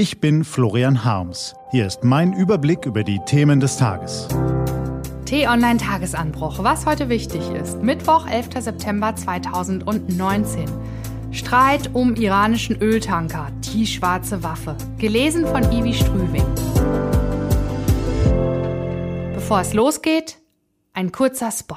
Ich bin Florian Harms. Hier ist mein Überblick über die Themen des Tages. T-Online Tagesanbruch, was heute wichtig ist. Mittwoch, 11. September 2019. Streit um iranischen Öltanker, die schwarze Waffe. Gelesen von Ivi Strüving. Bevor es losgeht, ein kurzer Spot.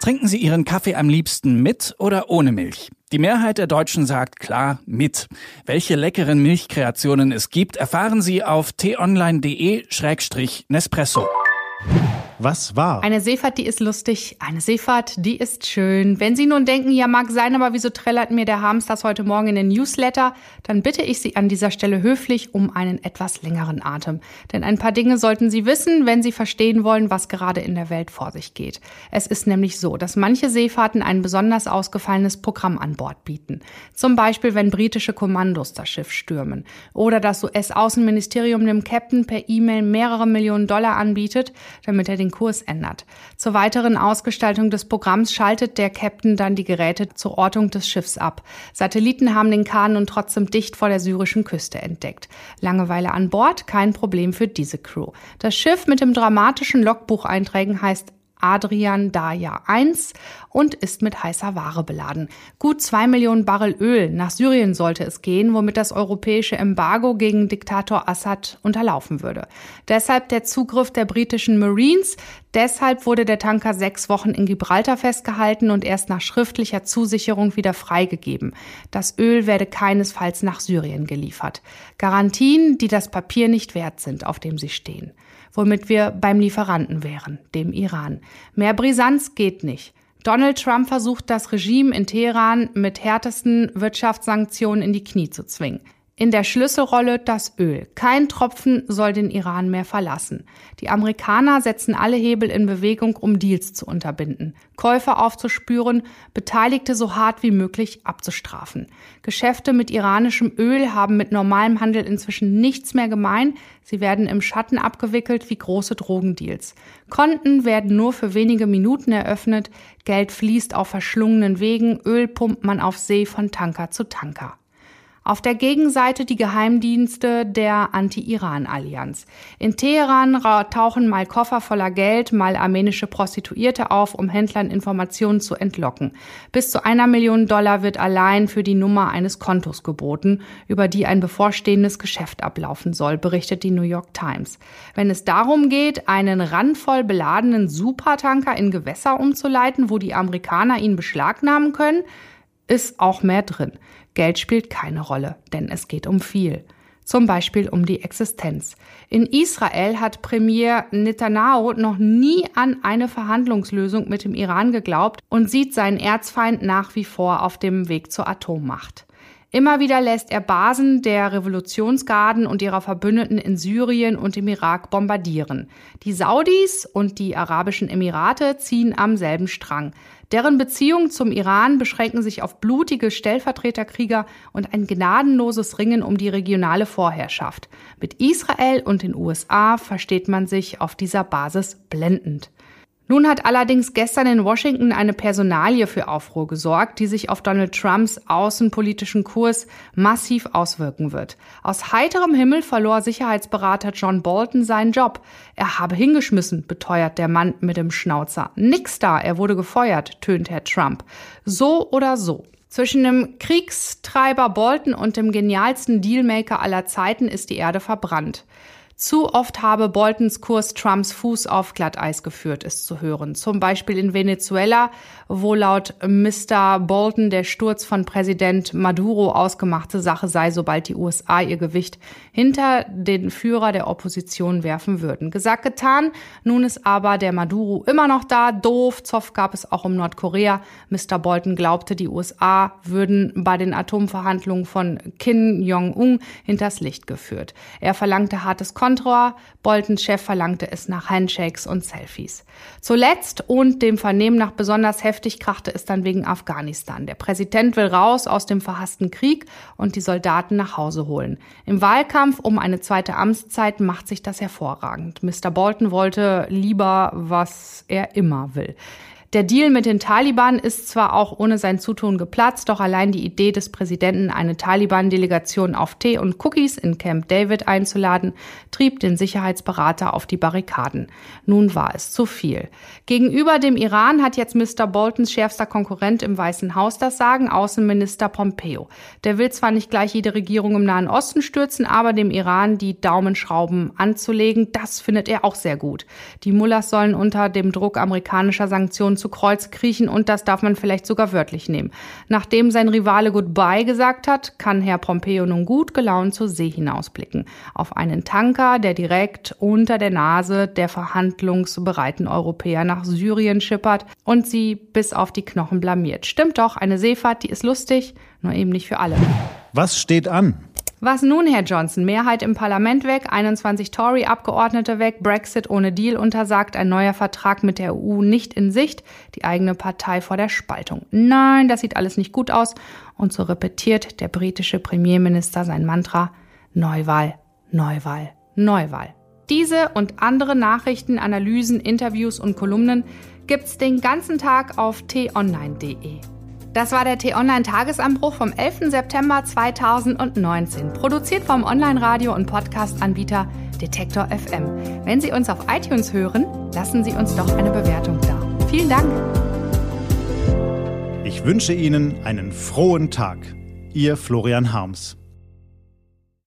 Trinken Sie Ihren Kaffee am liebsten mit oder ohne Milch? Die Mehrheit der Deutschen sagt klar mit. Welche leckeren Milchkreationen es gibt, erfahren Sie auf t-online.de-nespresso. Was war? Eine Seefahrt, die ist lustig. Eine Seefahrt, die ist schön. Wenn Sie nun denken, ja mag sein, aber wieso trällert mir der Harms das heute Morgen in den Newsletter, dann bitte ich Sie an dieser Stelle höflich um einen etwas längeren Atem. Denn ein paar Dinge sollten Sie wissen, wenn Sie verstehen wollen, was gerade in der Welt vor sich geht. Es ist nämlich so, dass manche Seefahrten ein besonders ausgefallenes Programm an Bord bieten. Zum Beispiel, wenn britische Kommandos das Schiff stürmen. Oder das US-Außenministerium dem Captain per E-Mail mehrere Millionen Dollar anbietet, damit er den Kurs ändert. Zur weiteren Ausgestaltung des Programms schaltet der Captain dann die Geräte zur Ortung des Schiffs ab. Satelliten haben den Kahn nun trotzdem dicht vor der syrischen Küste entdeckt. Langeweile an Bord, kein Problem für diese Crew. Das Schiff mit dem dramatischen Logbucheinträgen heißt Adrian Daya 1 und ist mit heißer Ware beladen. Gut zwei Millionen Barrel Öl nach Syrien sollte es gehen, womit das europäische Embargo gegen Diktator Assad unterlaufen würde. Deshalb der Zugriff der britischen Marines. Deshalb wurde der Tanker sechs Wochen in Gibraltar festgehalten und erst nach schriftlicher Zusicherung wieder freigegeben. Das Öl werde keinesfalls nach Syrien geliefert. Garantien, die das Papier nicht wert sind, auf dem sie stehen womit wir beim Lieferanten wären, dem Iran. Mehr Brisanz geht nicht. Donald Trump versucht, das Regime in Teheran mit härtesten Wirtschaftssanktionen in die Knie zu zwingen. In der Schlüsselrolle das Öl. Kein Tropfen soll den Iran mehr verlassen. Die Amerikaner setzen alle Hebel in Bewegung, um Deals zu unterbinden, Käufer aufzuspüren, Beteiligte so hart wie möglich abzustrafen. Geschäfte mit iranischem Öl haben mit normalem Handel inzwischen nichts mehr gemein. Sie werden im Schatten abgewickelt wie große Drogendeals. Konten werden nur für wenige Minuten eröffnet, Geld fließt auf verschlungenen Wegen, Öl pumpt man auf See von Tanker zu Tanker. Auf der Gegenseite die Geheimdienste der Anti-Iran-Allianz. In Teheran tauchen mal Koffer voller Geld, mal armenische Prostituierte auf, um Händlern Informationen zu entlocken. Bis zu einer Million Dollar wird allein für die Nummer eines Kontos geboten, über die ein bevorstehendes Geschäft ablaufen soll, berichtet die New York Times. Wenn es darum geht, einen randvoll beladenen Supertanker in Gewässer umzuleiten, wo die Amerikaner ihn beschlagnahmen können, ist auch mehr drin. Geld spielt keine Rolle, denn es geht um viel. Zum Beispiel um die Existenz. In Israel hat Premier Netanyahu noch nie an eine Verhandlungslösung mit dem Iran geglaubt und sieht seinen Erzfeind nach wie vor auf dem Weg zur Atommacht. Immer wieder lässt er Basen der Revolutionsgarden und ihrer Verbündeten in Syrien und im Irak bombardieren. Die Saudis und die Arabischen Emirate ziehen am selben Strang. Deren Beziehungen zum Iran beschränken sich auf blutige Stellvertreterkrieger und ein gnadenloses Ringen um die regionale Vorherrschaft. Mit Israel und den USA versteht man sich auf dieser Basis blendend. Nun hat allerdings gestern in Washington eine Personalie für Aufruhr gesorgt, die sich auf Donald Trumps außenpolitischen Kurs massiv auswirken wird. Aus heiterem Himmel verlor Sicherheitsberater John Bolton seinen Job. Er habe hingeschmissen, beteuert der Mann mit dem Schnauzer. Nix da, er wurde gefeuert, tönt Herr Trump. So oder so. Zwischen dem Kriegstreiber Bolton und dem genialsten Dealmaker aller Zeiten ist die Erde verbrannt. Zu oft habe Boltons Kurs Trumps Fuß auf Glatteis geführt, ist zu hören. Zum Beispiel in Venezuela, wo laut Mr. Bolton der Sturz von Präsident Maduro ausgemachte Sache sei, sobald die USA ihr Gewicht hinter den Führer der Opposition werfen würden. Gesagt, getan. Nun ist aber der Maduro immer noch da. Doof. Zoff gab es auch um Nordkorea. Mr. Bolton glaubte, die USA würden bei den Atomverhandlungen von Kim Jong-un hinters Licht geführt. Er verlangte hartes Kon Kontra. Boltons Chef verlangte es nach Handshakes und Selfies. Zuletzt und dem Vernehmen nach besonders heftig krachte es dann wegen Afghanistan. Der Präsident will raus aus dem verhassten Krieg und die Soldaten nach Hause holen. Im Wahlkampf um eine zweite Amtszeit macht sich das hervorragend. Mr. Bolton wollte lieber, was er immer will. Der Deal mit den Taliban ist zwar auch ohne sein Zutun geplatzt, doch allein die Idee des Präsidenten, eine Taliban-Delegation auf Tee und Cookies in Camp David einzuladen, trieb den Sicherheitsberater auf die Barrikaden. Nun war es zu viel. Gegenüber dem Iran hat jetzt Mr. Boltons schärfster Konkurrent im Weißen Haus das Sagen, Außenminister Pompeo. Der will zwar nicht gleich jede Regierung im Nahen Osten stürzen, aber dem Iran die Daumenschrauben anzulegen, das findet er auch sehr gut. Die Mullahs sollen unter dem Druck amerikanischer Sanktionen zu Kreuz kriechen und das darf man vielleicht sogar wörtlich nehmen. Nachdem sein Rivale Goodbye gesagt hat, kann Herr Pompeo nun gut gelaunt zur See hinausblicken. Auf einen Tanker, der direkt unter der Nase der verhandlungsbereiten Europäer nach Syrien schippert und sie bis auf die Knochen blamiert. Stimmt doch, eine Seefahrt, die ist lustig, nur eben nicht für alle. Was steht an? Was nun, Herr Johnson? Mehrheit im Parlament weg, 21 Tory-Abgeordnete weg, Brexit ohne Deal untersagt, ein neuer Vertrag mit der EU nicht in Sicht, die eigene Partei vor der Spaltung. Nein, das sieht alles nicht gut aus. Und so repetiert der britische Premierminister sein Mantra Neuwahl, Neuwahl, Neuwahl. Diese und andere Nachrichten, Analysen, Interviews und Kolumnen gibt's den ganzen Tag auf t-online.de. Das war der T-Online-Tagesanbruch vom 11. September 2019, produziert vom Online-Radio- und Podcast-Anbieter Detektor FM. Wenn Sie uns auf iTunes hören, lassen Sie uns doch eine Bewertung da. Vielen Dank. Ich wünsche Ihnen einen frohen Tag. Ihr Florian Harms.